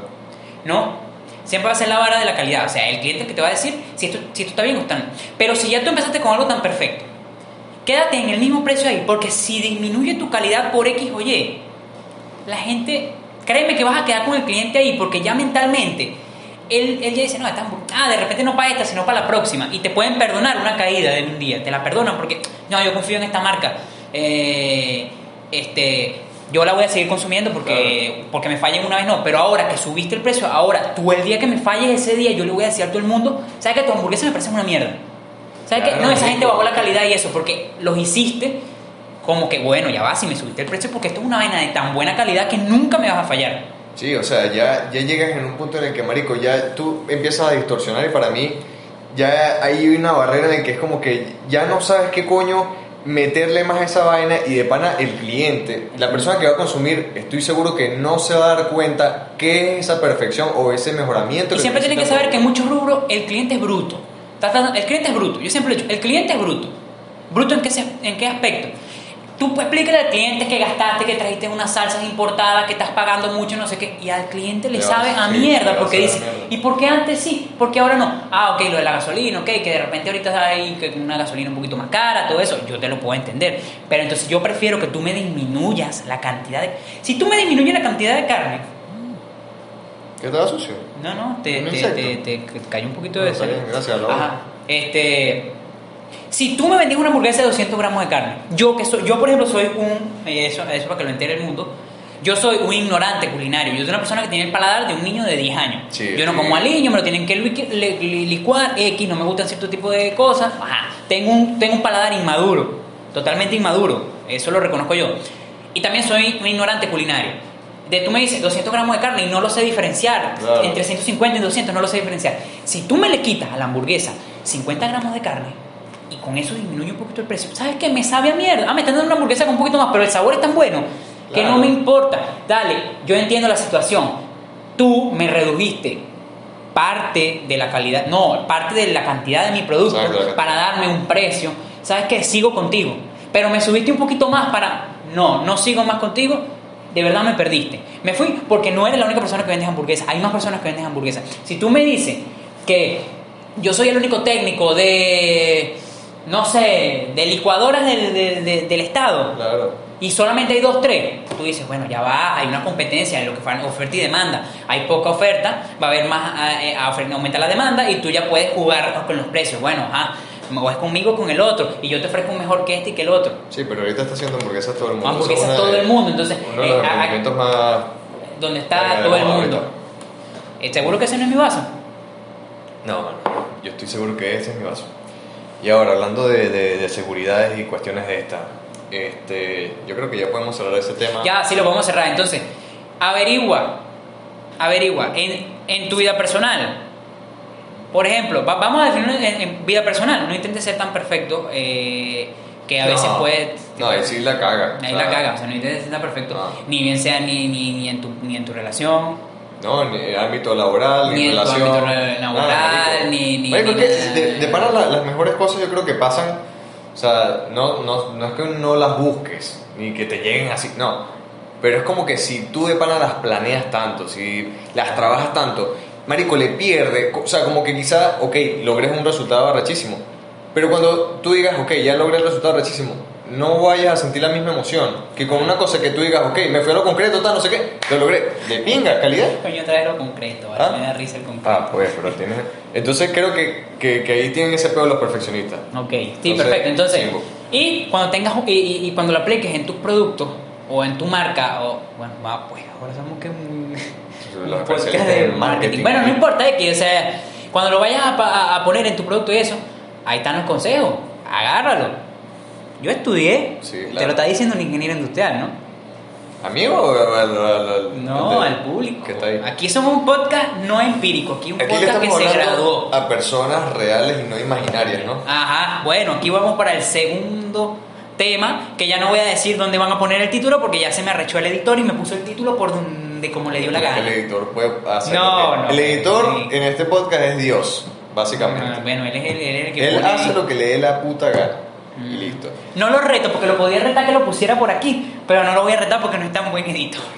¿no? Siempre va a ser la vara de la calidad, o sea, el cliente que te va a decir si esto, si esto está bien o está mal. Pero si ya tú empezaste con algo tan perfecto, quédate en el mismo precio ahí, porque si disminuye tu calidad por X o Y, la gente, créeme que vas a quedar con el cliente ahí, porque ya mentalmente, él, él ya dice, no, esta hamburg- ah, de repente no para esta, sino para la próxima, y te pueden perdonar una caída de un día, te la perdonan porque, no, yo confío en esta marca, eh, este, yo la voy a seguir consumiendo porque, porque me fallen una vez, no, pero ahora que subiste el precio, ahora tú el día que me falles ese día, yo le voy a decir a todo el mundo, ¿sabes que tu hamburguesa me parece una mierda? ¿Sabes qué? Claro, No, esa gente bajó la calidad y eso, porque los hiciste como que, bueno, ya va, si me subiste el precio, porque esto es una vaina de tan buena calidad que nunca me vas a fallar. Sí, o sea, ya, ya llegas en un punto en el que, marico, ya tú empiezas a distorsionar y para mí ya hay una barrera en el que es como que ya no sabes qué coño meterle más a esa vaina y de pana el cliente, la persona que va a consumir, estoy seguro que no se va a dar cuenta qué es esa perfección o ese mejoramiento. Y siempre tienen que saber que en muchos rubros el cliente es bruto. El cliente es bruto. Yo siempre lo he dicho, el cliente es bruto. ¿Bruto en qué, en qué aspecto? Tú pues, explícale al cliente que gastaste, que trajiste unas salsas importadas, que estás pagando mucho, no sé qué, y al cliente le Le sabe a mierda, porque a dice, mierda. ¿y por qué antes sí? ¿Por qué ahora no? Ah, ok, lo de la gasolina, ok, que de repente ahorita está ahí que una gasolina un poquito más cara, todo eso, yo te lo puedo entender. Pero entonces yo prefiero que tú me disminuyas la cantidad de... Si tú me disminuyes la cantidad de carne, ¿Qué estaba sucio? no, no, te, ¿Un te, te- te- cayó un poquito No, de sal. gracias. Ajá. Este. Si tú me vendías una hamburguesa de 200 gramos de carne, yo que soy, yo por ejemplo soy un, eso, eso para que lo entere el mundo, yo soy un ignorante culinario, yo soy una persona que tiene el paladar de un niño de 10 años. Sí, yo no como al niño, me lo tienen que licuar, X, no me gustan cierto tipo de cosas, ajá. Tengo un, tengo un paladar inmaduro, totalmente inmaduro, eso lo reconozco yo. Y también soy un ignorante culinario. De tú me dices 200 gramos de carne y no lo sé diferenciar. Claro. Entre 150 y 200 no lo sé diferenciar. Si tú me le quitas a la hamburguesa 50 gramos de carne y con eso disminuye un poquito el precio, ¿sabes qué? Me sabe a mierda. Ah, me están dando una hamburguesa con un poquito más, pero el sabor es tan bueno que Claro. no me importa. Dale, yo entiendo la situación. Tú me redujiste parte de la calidad, no, parte de la cantidad de mi producto Exacto, para darme un precio. ¿Sabes qué? Sigo contigo. Pero me subiste un poquito más para... No, no sigo más contigo. De verdad me perdiste. Me fui porque no eres la única persona que vende hamburguesas. Hay más personas que venden hamburguesas. Si tú me dices que yo soy el único técnico de... No sé, de licuadoras del, de- de- del Estado Claro. y solamente hay dos, tres, tú dices, bueno, ya va, hay una competencia en lo que fue oferta y demanda. Hay poca oferta, va a haber más, eh, a oferta, aumenta la demanda y tú ya puedes jugar con los precios. Bueno, ajá, o es conmigo o con el otro y yo te ofrezco un mejor que este y que el otro. Sí, pero ahorita está haciendo hamburguesas todo el mundo. Hamburguesas todo el mundo, entonces, Uno de los eh, a- más... Donde está Venga, todo el mundo. Eh, ¿Seguro que ese no es mi vaso? No, mano, yo estoy seguro que ese es mi vaso. Y ahora, hablando de, de, de seguridades y cuestiones de esta, este, yo creo que ya podemos cerrar ese tema. Ya, sí lo podemos cerrar. Entonces, averigua, averigua en, en tu vida personal. Por ejemplo, va- vamos a definir en, en vida personal. No intentes ser tan perfecto eh, que a No, veces puede. No, ahí sí la caga. Ahí o sea, la caga, o sea, no intentes ser tan perfecto. No. Ni bien sea ni, ni, ni, en tu, ni en tu relación. No, ni en ámbito laboral, ni, Ni en relación. ámbito laboral, ni- ni- Marico, ni nada. de, de pana la- las mejores cosas yo creo que pasan, o sea, no, no, no es que no las busques, ni que te lleguen así, no. Pero es como que si tú de pana las planeas tanto, si las trabajas tanto, marico, le pierde, o sea, como que quizá, ok, logres un resultado arrechísimo. Pero cuando tú digas, ok, ya logré el resultado arrechísimo, no vayas a sentir la misma emoción que con una cosa que tú digas, ok, me fue a lo concreto, tal, no sé qué, lo logré. De pinga, calidad. Coño, trae lo concreto, ¿vale? ¿Ah? me da risa el concreto. Ah, pues, pero tienes... Entonces creo que, que, que ahí tienen ese pedo los perfeccionistas. Ok, sí, Entonces, perfecto. Entonces, sí. y cuando tengas y, y- y cuando lo apliques en tus productos o en tu marca, o bueno, va, pues ahora somos que podcast especialistas de marketing. marketing. Bueno, no importa, que o sea, cuando lo vayas a, a poner en tu producto y eso, ahí están los consejos, agárralo. Yo estudié, Sí, te lo está diciendo un ingeniero industrial, ¿no? ¿Amigo o al, al- al- No, al- público. que está ahí? Aquí somos un podcast no empírico, aquí un Aquí podcast que se graduó. a personas reales y no imaginarias, ¿no? Ajá, bueno, aquí vamos para el segundo tema, que ya no voy a decir dónde van a poner el título porque ya se me arrechó el editor y me puso el título por donde como le dio la gana. El editor puede hacer. No, lo que- no. El editor Sí. en este podcast es Dios, básicamente. Ah, bueno, él es el, él es el que Él pone- hace lo que le dé la puta gana. Y Mm. listo. No lo reto porque lo podía retar que lo pusiera por aquí, pero no lo voy a retar porque no es tan buen editor.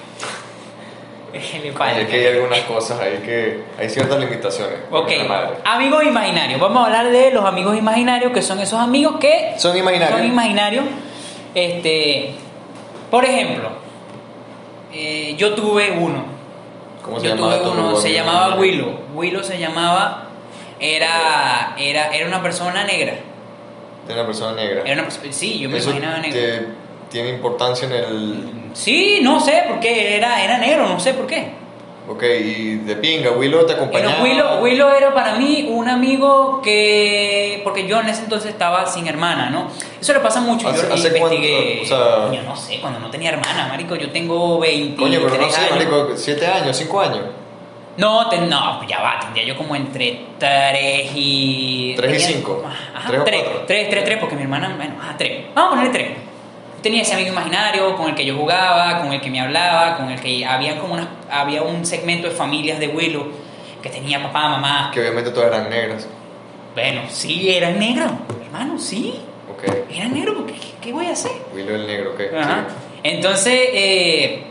Le falla. es que hay algunas cosas ahí que. Hay ciertas limitaciones. Ok, amigos imaginarios. Vamos a hablar de los amigos imaginarios, que son esos amigos que Son imaginarios. Son imaginarios. Este, por ejemplo, eh, yo tuve uno. ¿Cómo se yo llamaba tuve tu uno, se llamaba? Willow. Willow se llamaba, era, era, era una persona negra. De una persona negra. Era una persona, sí, yo me Eso imaginaba negra. te- tiene importancia en el. Sí, no sé por qué, era, era negro, no sé por qué. Ok, y de pinga, Willow te acompañaba. Pero Willow, Willow era para mí un amigo que. Porque yo en ese entonces estaba sin hermana, ¿no? Eso le pasa mucho. ¿Hace- yo hace investigué. cuánto? O sea- Coño, no sé, cuando no tenía hermana, marico. Yo tengo 20. Coño, pero no sé, años. marico, siete años, cinco años. No, te- no, ya va, tendría yo como entre 3 y. Tres y tenía- cinco. Ajá, ¿Tres o 3, cuatro? 3, 3, 3, porque mi hermana, bueno, ajá, 3. Vamos a ponerle 3. Tenía ese amigo imaginario con el que yo jugaba, con el que me hablaba, con el que había como una, había un segmento de familias de Willow que tenía papá, mamá. Que obviamente todas eran negras. Bueno, sí, era negro, hermano, sí. Ok. Era negro, porque ¿qué, qué voy a hacer? Willow el negro, ok. Ajá. Entonces, eh,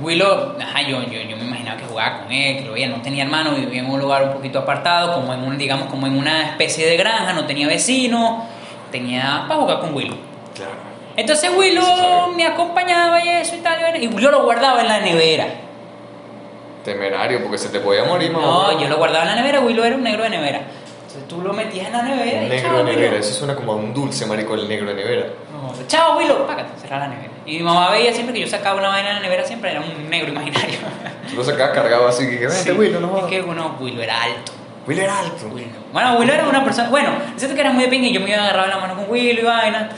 Willow, ajá, yo, yo, yo me imaginaba que jugaba con él, que lo veía, no tenía hermano, vivía en un lugar un poquito apartado, como en un, digamos, como en una especie de granja, no tenía vecinos, tenía para jugar con Willow. Claro. Entonces Willow me acompañaba y eso y tal, y yo lo guardaba en la nevera. Temerario, porque se te podía morir, mamá. No, yo lo guardaba en la nevera, Willow era un negro de nevera. Entonces tú lo metías en la nevera Un y negro chao, de nevera, Willow. eso suena como a un dulce, marico, el negro de nevera. No, Chao, Willow, págate, cerrar la nevera. Y mi mamá veía siempre que yo sacaba una vaina de la nevera, siempre era un negro imaginario. Tú lo sacabas cargado así, que vente, Sí. Willow, no Es que bueno, Willow era alto. Willow era alto. Willow. Bueno, Willow era una persona. Bueno, siento que era muy de pinga y yo me iba a agarrar la mano con Willow y vaina.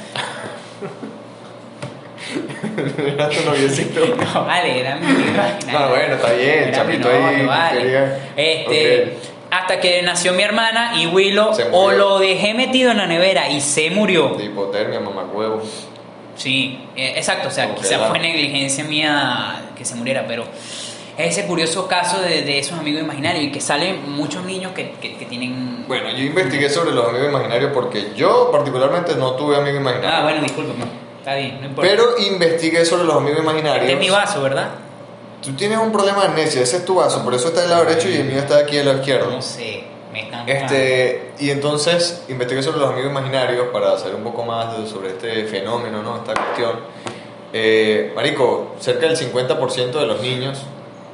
Era tu noviecito. No, vale, era mi imaginario. No, bueno, está bien, chapito novio, ahí, vale. quería- Este. Hasta que nació mi hermana y Willow o lo dejé metido en la nevera y se murió. De hipotermia, mamacuevo. Sí, eh, exacto, o sea, Ok, quizá va. fue negligencia mía que se muriera, pero ese curioso caso de, de esos amigos imaginarios y que salen muchos niños que, que, que tienen... Bueno, yo investigué sobre los amigos imaginarios porque yo particularmente no tuve amigos imaginarios. Ah, bueno, discúlpame, está bien, no importa. Pero investigué sobre los amigos imaginarios. este es mi vaso, ¿verdad? Tú tienes un problema de amnesia, ese es tu vaso, por eso está del lado derecho y el mío está aquí al lado izquierdo. No sé, me están... Este, y entonces investigué sobre los amigos imaginarios para saber un poco más de- sobre este fenómeno, ¿no? esta cuestión. Eh, marico, cerca del 50% de los niños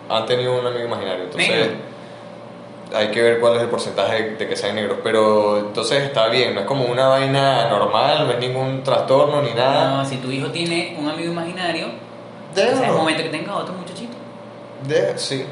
han tenido un amigo imaginario. Entonces, Negro. Hay que ver cuál es el porcentaje de, que sean negros. Pero entonces está bien, no es como una vaina normal, no es ningún trastorno ni nada. No, si tu hijo tiene un amigo imaginario, es el momento que tenga otro muchachito. De, sí.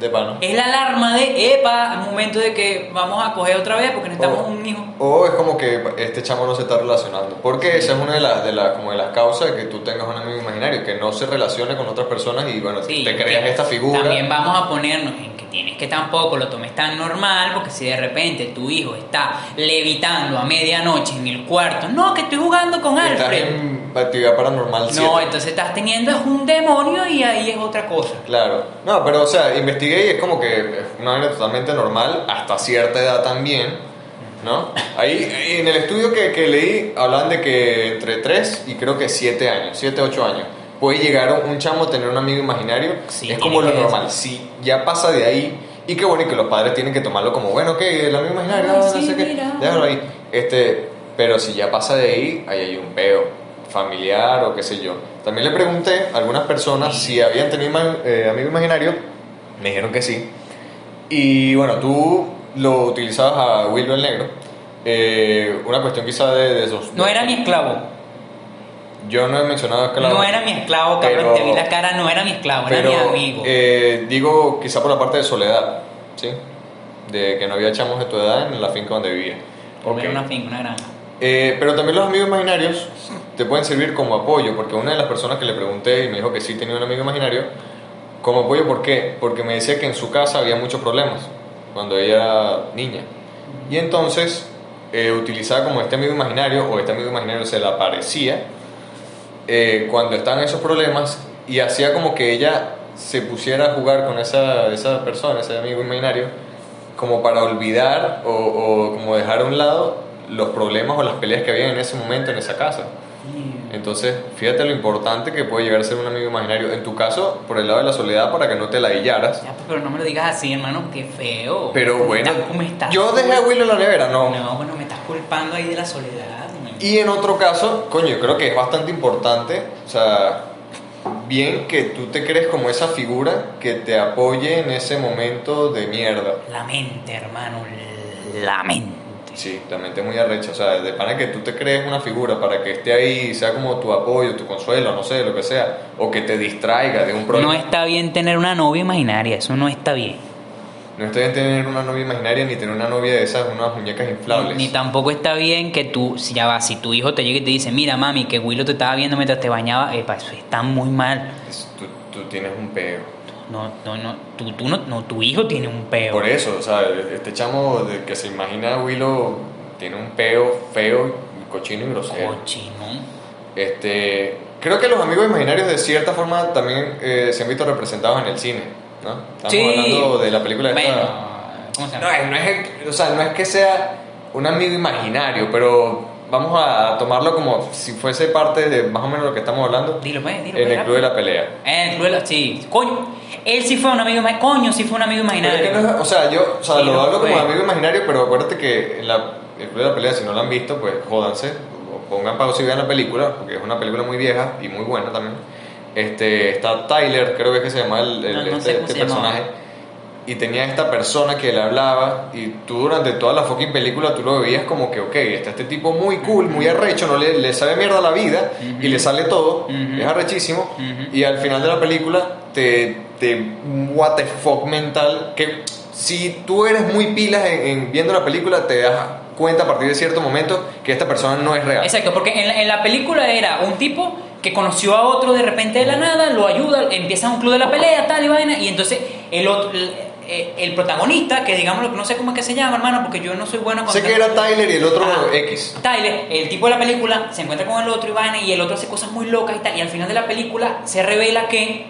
De pana. Es la alarma de, epa, al momento de que vamos a coger otra vez porque necesitamos O- un hijo. O es como que este chamo no se está relacionando. Porque esa es una de las, de las, como de las causas de que tú tengas un amigo imaginario, que no se relacione con otras personas y bueno, Sí, te creas esta figura. También vamos a ponernos en tienes que tampoco lo tomes tan normal, porque si de repente tu hijo está levitando a medianoche en el cuarto, no, que estoy jugando con Estás Alfred. en actividad paranormal No, 7. entonces estás teniendo es un demonio y ahí es otra cosa. Claro. No, pero o sea, investigué y es como que es una vaina totalmente normal, hasta cierta edad también, ¿no? Ahí en el estudio que, que leí hablan de que entre 3 y creo que 7 años, 7, 8 años, puede llegar un chamo a tener un amigo imaginario, Sí, es como lo que normal. Si ya pasa de ahí, y qué bueno y que los padres tienen que tomarlo como, bueno, ok, el amigo imaginario, Ay, no, no sí, sé qué, déjalo ahí. Este, pero si ya pasa de ahí, ahí hay un peo familiar o qué sé yo. También le pregunté a algunas personas si habían tenido eh, amigo imaginario, me dijeron que sí. Y bueno, tú lo utilizabas a Willow el Negro. Eh, una cuestión quizá de, de esos... No era mi esclavo. Yo no he mencionado esclavo. No era mi esclavo, cabrón, Pero- te vi la cara, no era mi esclavo, Pero, era mi amigo. eh, digo, quizá por la parte de soledad, ¿sí? De que no había chamos de tu edad en la finca donde vivía. Porque Ok. era una finca, una granja. Eh, pero también los amigos imaginarios te pueden servir como apoyo, porque una de las personas que le pregunté y me dijo que sí tenía un amigo imaginario, como apoyo, ¿por qué? Porque me decía que en su casa había muchos problemas cuando ella era niña. Y entonces eh, utilizaba como este amigo imaginario, o este amigo imaginario se le aparecía eh, cuando estaban esos problemas y hacía como que ella se pusiera a jugar con esa, esa persona, ese amigo imaginario, como para olvidar o, o como dejar a un lado los problemas o las peleas que había en ese momento en esa casa. Entonces, fíjate lo importante que puede llegar a ser un amigo imaginario. En tu caso, por el lado de la soledad, para que no te la hillaras. Ya, pues, pero no me lo digas así, hermano, qué feo. Pero bueno, estás- yo dejé a Will en la nevera, no. No, bueno, me estás culpando ahí de la soledad. Y en otro caso, coño, yo creo que es bastante importante, o sea, bien que tú te crees como esa figura que te apoye en ese momento de mierda. La mente, hermano, la mente. Sí, la mente es muy arrecha, o sea, de pana que tú te crees una figura para que esté ahí y sea como tu apoyo, tu consuelo, no sé, lo que sea, o que te distraiga de un problema. No está bien tener una novia imaginaria, eso no está bien. No está bien tener una novia imaginaria ni tener una novia de esas, unas muñecas inflables. Ni tampoco está bien que tú, si ya va, si tu hijo te llega y te dice, mira mami, que Willow te estaba viendo mientras te bañaba, epa, eso está muy mal. Es- Tú, tú tienes un peo. No, no, no, tú, tú no, no, tu hijo tiene un peo. Por eso, o sea, este chamo de que se imagina a Willow tiene un peo feo, cochino y grosero. Cochino. Este, creo que los amigos imaginarios de cierta forma también eh, se han visto representados en el cine, ¿no? Estamos Sí. hablando de la película esta. Bueno, ¿cómo se No, llama? es- no es, o sea, no es que sea un amigo imaginario, pero vamos a tomarlo como si fuese parte de más o menos lo que estamos hablando Dilo, pues, dilo. en pues, el club de la pelea. Eh, el club de la... Sí, coño. Él sí fue un amigo imaginario. Coño, sí fue un amigo Pero imaginario. es que no es- o sea, yo o sea, Sí, lo hablo como fue. amigo imaginario, pero acuérdate que en la, el club de la pelea, si no lo han visto, pues jódanse, o pongan pausa y vean la película, porque es una película muy vieja y muy buena también. Este, está Tyler, creo que es que se llama el, el- No, no este, este llamaba. Y tenía esta persona que le hablaba y tú durante toda la fucking película tú lo veías como que, ok, está este tipo muy cool, muy arrecho, no le, le sabe mierda la vida y le sale todo, Ujú. es arrechísimo. Y al final de la película te, te what the fuck mental que si tú eres muy pilas en, en viendo la película te das cuenta a partir de cierto momento que esta persona no es real. Exacto, porque en la, en la película era un tipo que conoció a otro de repente de la nada, lo ayuda, empieza un club de la pelea, tal y vaina, y entonces el otro, eh, el protagonista, que digamos, no sé cómo es que se llama, hermano, porque yo no soy bueno con... Sé que era Tyler y el otro Ah, X. Tyler, el tipo de la película, se encuentra con el otro vaina, y el otro hace cosas muy locas y tal, y al final de la película se revela que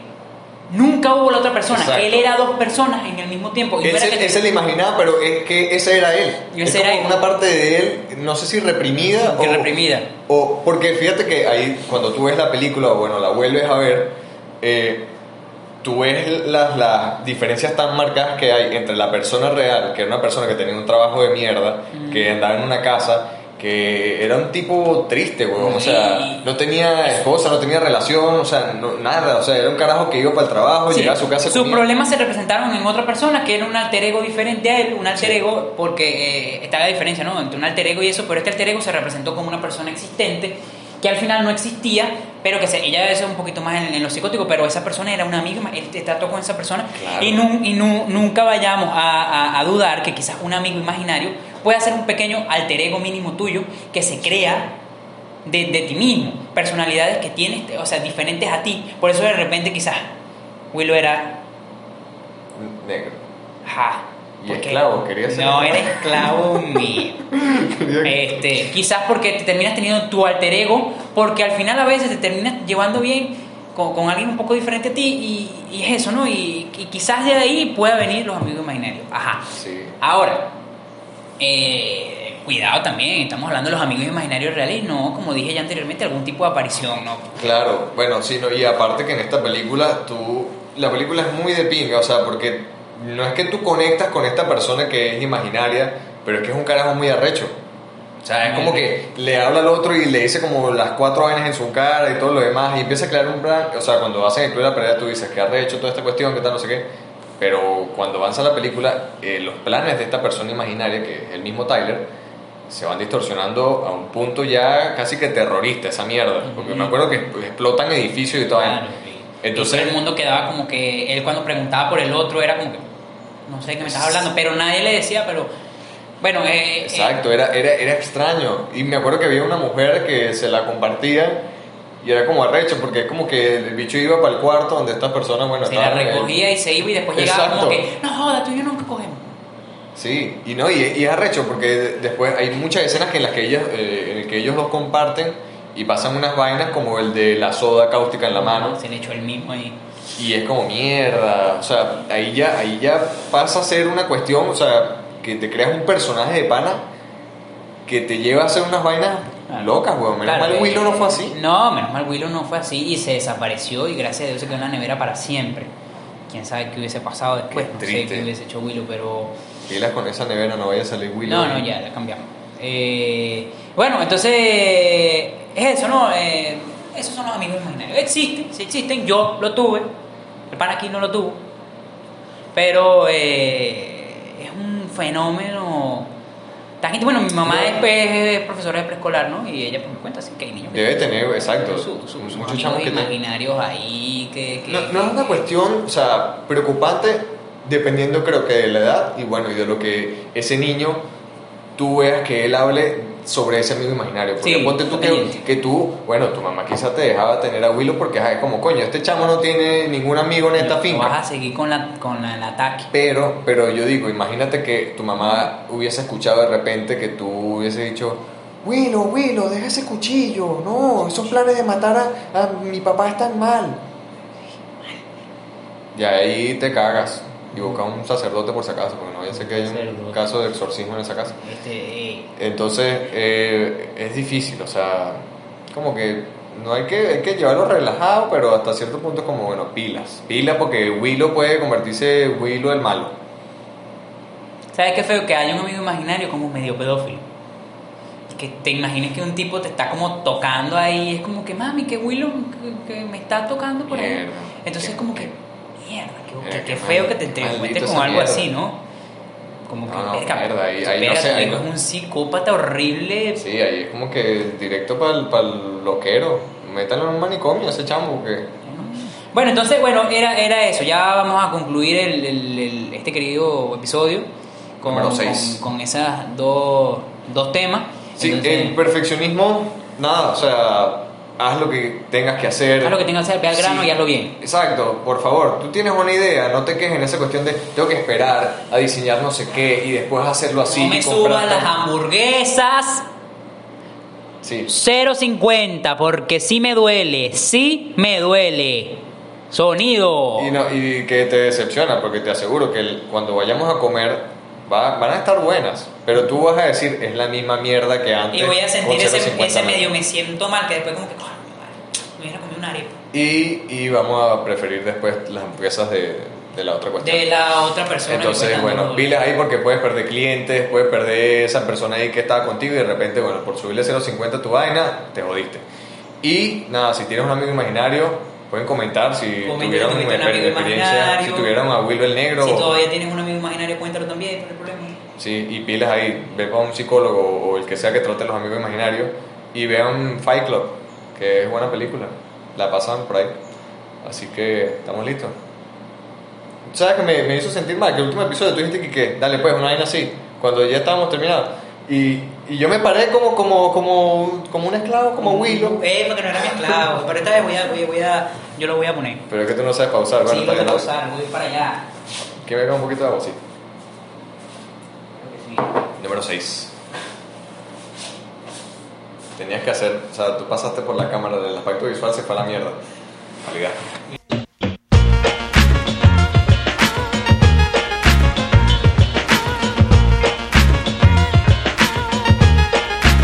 nunca hubo la otra persona, Exacto. él era dos personas en el mismo tiempo. Y no Él era se, que- él se le imaginaba, pero es que ese era él. Y es ese como era él. una parte de él, no sé si reprimida que o reprimida. O porque fíjate que ahí cuando tú ves la película o bueno la vuelves a ver, eh, tú ves las, las diferencias tan marcadas que hay entre la persona real, que era una persona que tenía un trabajo de mierda, que andaba en una casa, que era un tipo triste, weón, o sea, no tenía esposa, no tenía relación, o sea, no- nada, o sea, era un carajo que iba para el trabajo, Sí, llegaba a su casa. Sus comía. problemas se representaron en otra persona que era un alter ego diferente a él, un alter Sí. ego, porque eh, está la diferencia, ¿no? Entre un alter ego y eso, pero este alter ego se representó como una persona existente que al final no existía, pero que se, ella es un poquito más en, en lo psicótico, pero esa persona era una amiga, él trató con esa persona Claro. y, nun- y nu- nunca vayamos a, a- a dudar que quizás un amigo imaginario pueda ser un pequeño alter ego mínimo tuyo que se crea de, de ti mismo, personalidades que tienes, o sea, diferentes a ti, por eso de repente quizás Willow era Negro. Ajá. Y porque- esclavo, quería ser No, era esclavo mío. Este, quizás porque te terminas teniendo tu alter ego, porque al final a veces te terminas llevando bien con, con alguien un poco diferente a ti y, y es eso, ¿no? Y, y quizás de ahí pueda venir los amigos imaginarios. Ajá. Sí. Ahora, eh, cuidado también, estamos hablando de los amigos imaginarios reales no, como dije ya anteriormente, algún tipo de aparición, ¿no? Claro, bueno, sí, no, y aparte que en esta película, tú, la película es muy de pinga, o sea, porque no es que tú conectas con esta persona que es imaginaria, pero es que es un carajo muy arrecho. O sea, es como que le habla al otro y le dice como las cuatro vainas en su cara y todo lo demás, y empieza a crear un plan, o sea, cuando hacen el club de la pelea tú dices que arrecho toda esta cuestión, que tal, no sé qué, pero cuando avanza la película, eh, los planes de esta persona imaginaria, que es el mismo Tyler, se van distorsionando a un punto ya casi que terrorista, esa mierda. Porque me acuerdo que explotan edificios y todo. Claro, Entonces- y todo el mundo quedaba como que él cuando preguntaba por el otro era como que no sé de qué me estás hablando, pero nadie le decía, pero bueno, eh, eh, Exacto, era, era, era extraño. Y me acuerdo que había una mujer que se la compartía y era como arrecho, porque es como que el bicho iba para el cuarto donde estas personas, bueno, se la recogía y se iba y después llegaba como Exacto. que no joda, tú y yo nunca cogemos. Sí, y no, y, y es arrecho porque después hay muchas escenas que en las que ellas, eh, en el que ellos dos comparten y pasan unas vainas como el de la soda cáustica en la mano Se le echó el mismo ahí. y es como mierda, o sea, ahí ya, ahí ya pasa a ser una cuestión, o sea, que te creas un personaje de pana que te lleva a hacer unas vainas Claro. locas, weón. Menos Claro, mal Willow eh, no fue así. No, menos mal Willow no fue así y se desapareció y gracias a Dios se quedó en la nevera para siempre. Quién sabe qué hubiese pasado después, Qué no sé qué hubiese hecho Willow, pero Pilas con esa nevera, no vaya a salir Willow. No, no, ya, la cambiamos. Eh, bueno, entonces es eso, ¿no? Eh, esos son los amigos imaginarios. Existen, sí existen. Yo lo tuve. El pan aquí no lo tuvo. Pero eh, es un fenómeno. tan Bueno, mi mamá pues, es profesora de preescolar, ¿no? Y ella pues, me cuenta así que hay niños que Debe tener, exacto, su- su- muchos amigos chamos que te- imaginarios ahí que, que- No, no es una cuestión, o sea, preocupante dependiendo creo que de la edad y bueno, y de lo que ese niño tú veas que él hable sobre ese amigo imaginario. Porque Sí, ponte tú que, tú, bueno, tu mamá quizá te dejaba tener a Willow porque es como, coño, este chamo no tiene ningún amigo en esta no finca. vas a seguir con, la, con la- el ataque. Pero, pero yo digo, imagínate que tu mamá hubiese escuchado de repente que tú hubiese dicho, Willow, Willow, deja ese cuchillo, no, esos planes de matar a, a mi papá están mal. Y ahí te cagas y busca un sacerdote por si acaso, porque no vaya a ser que haya un caso de exorcismo en esa casa. Este, Entonces, eh, es difícil, o sea, como que no hay que, hay que llevarlo relajado, pero hasta cierto punto es como, bueno, pilas. Pilas porque Willow puede convertirse en Willow el malo. ¿Sabes qué feo? Que haya un amigo imaginario como medio pedófilo. Que te imagines que un tipo te está como tocando ahí. Es como que, mami, que Willow que, que me está tocando por ahí. Mierda. Entonces es como que, mierda, qué, qué- qué qué feo que te, te encuentres con algo mierda. así, ¿no? Como que, No, no, mierda, ahí- ahí no sé, ahí no. es un psicópata horrible. Sí, ahí es como que directo para el loquero. Métanlo en un manicomio ese chamo, porque... Bueno, entonces, bueno, era, era eso. Ya vamos a concluir el, el- el- este querido episodio con, con, con esas dos, dos temas. Sí, Entonces, el perfeccionismo, nada, o sea, haz lo que tengas que hacer. haz lo que tengas que hacer, ve al grano Sí. y hazlo bien. Exacto, por favor, tú tienes una idea, no te quejes en esa cuestión de tengo que esperar a diseñar no sé qué y después hacerlo así. no me subas las tal". hamburguesas Sí, 0.50 porque sí me duele, sí me duele. Sonido. y, no, y que te decepciona, porque te aseguro que el- cuando vayamos a comer va- van a estar buenas, pero tú vas a decir es la misma mierda que antes. Y voy a sentir ese, 0.50 ese menos". medio, me siento mal, que después como que, "Coño, me hubiera comido una arepa. Y, y vamos a preferir después las hamburguesas de, de la otra cuestión. De la otra persona. Entonces, bueno, pilas ahí porque puedes perder clientes, puedes perder esa persona ahí que estaba contigo y de repente, bueno, por subirle 0.50 a tu vaina, te jodiste. Y nada, si tienes un amigo imaginario, pueden comentar si Comenten tuvieron si una experiencia, si tuvieron a Willow el negro. Si o- todavía tienes un amigo imaginario, cuéntalo también, no hay problema. Sí, y pilas ahí, ve para un psicólogo o el que sea que trate los amigos imaginarios y vean Fight Club, que es buena película. la pasaban por ahí. Así que estamos listos. ¿Sabes que me, me hizo sentir mal? Que el último episodio tú dijiste que, que dale pues, una vaina así, cuando ya estábamos terminados. Y, y yo me paré como, como, como, como un esclavo, como Willow. Eh, porque no era mi esclavo. Pero esta vez voy a, voy voy a- yo lo voy a poner. Pero es que tú no sabes pausar, bueno, sí, a bien. pausar, voy para allá. Que me haga un poquito de agua, sí. Creo que sí. Número 6. Tenías que hacer, o sea, tú pasaste por la cámara del aspecto visual, se fue a la mierda.